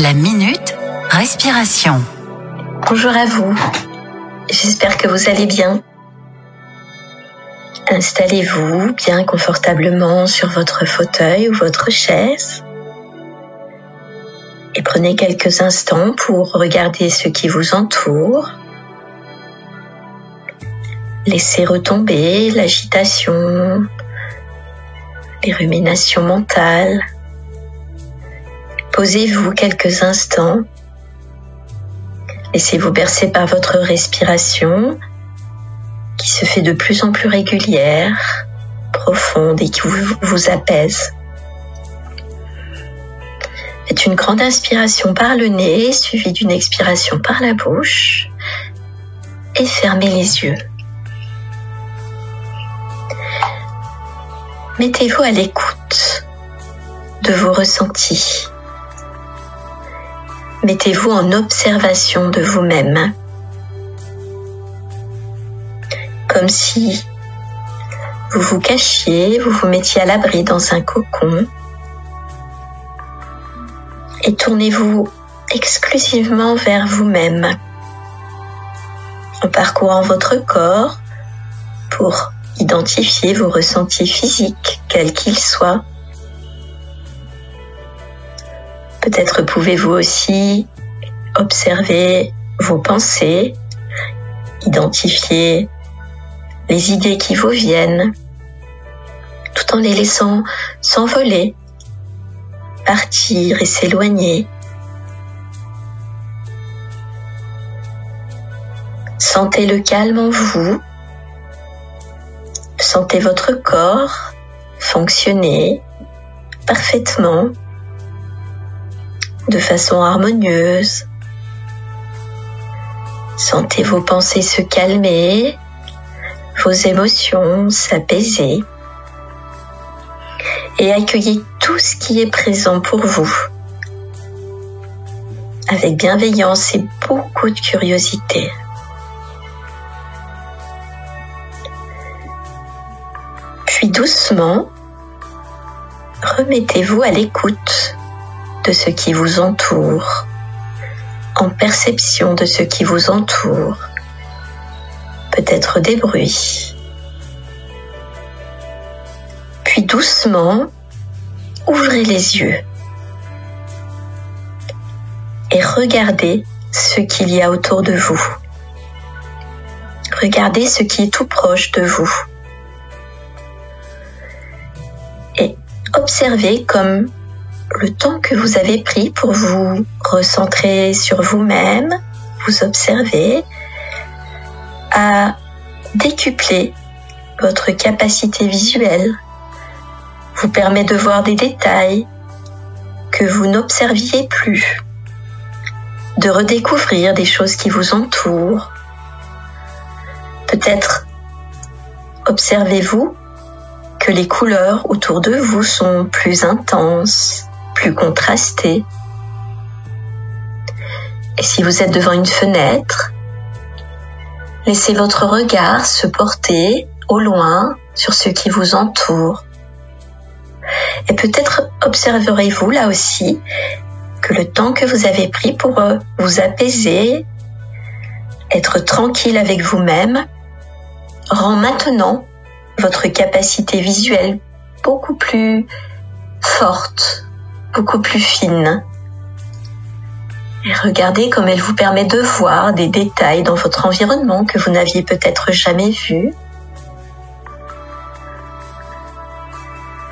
La minute respiration. Bonjour à vous. J'espère que vous allez bien. Installez-vous bien confortablement sur votre fauteuil ou votre chaise et prenez quelques instants pour regarder ce qui vous entoure. Laissez retomber l'agitation, les ruminations mentales. Posez-vous quelques instants. Laissez-vous bercer par votre respiration qui se fait de plus en plus régulière, profonde et qui vous, apaise. Faites une grande inspiration par le nez suivie d'une expiration par la bouche et fermez les yeux. Mettez-vous à l'écoute de vos ressentis. Mettez-vous en observation de vous-même. Comme si vous vous cachiez, vous vous mettiez à l'abri dans un cocon. Et tournez-vous exclusivement vers vous-même en parcourant votre corps pour Identifiez vos ressentis physiques, quels qu'ils soient. Peut-être pouvez-vous aussi observer vos pensées, identifier les idées qui vous viennent, tout en les laissant s'envoler, partir et s'éloigner. Sentez le calme en vous Sentez votre corps fonctionner parfaitement de façon harmonieuse. Sentez vos pensées se calmer, vos émotions s'apaiser et accueillez tout ce qui est présent pour vous avec bienveillance et beaucoup de curiosité. Puis doucement, remettez-vous à l'écoute ce qui vous entoure, en perception de ce qui vous entoure, peut-être des bruits. Puis doucement, ouvrez les yeux et regardez ce qu'il y a autour de vous. Regardez ce qui est tout proche de vous. observez comme le temps que vous avez pris pour vous recentrer sur vous-même, vous observer, à décupler votre capacité visuelle, vous permet de voir des détails que vous n'observiez plus, de redécouvrir des choses qui vous entourent. Peut-être observez-vous les couleurs autour de vous sont plus intenses, plus contrastées. Et si vous êtes devant une fenêtre, laissez votre regard se porter au loin sur ce qui vous entoure. Et peut-être observerez-vous là aussi que le temps que vous avez pris pour vous apaiser, être tranquille avec vous-même, rend maintenant votre capacité visuelle beaucoup plus forte, plus fine. Et regardez comme elle vous permet de voir des détails dans votre environnement que vous n'aviez peut-être jamais vus.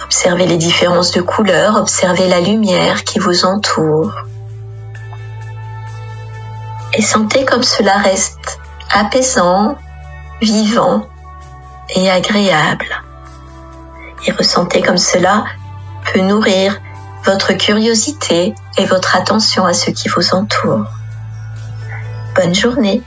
Observez les différences de couleurs, observez la lumière qui vous entoure. Et sentez comme cela reste apaisant, vivant et agréable. Et ressentez comme cela peut nourrir votre curiosité et votre attention à ce qui vous entoure. Bonne journée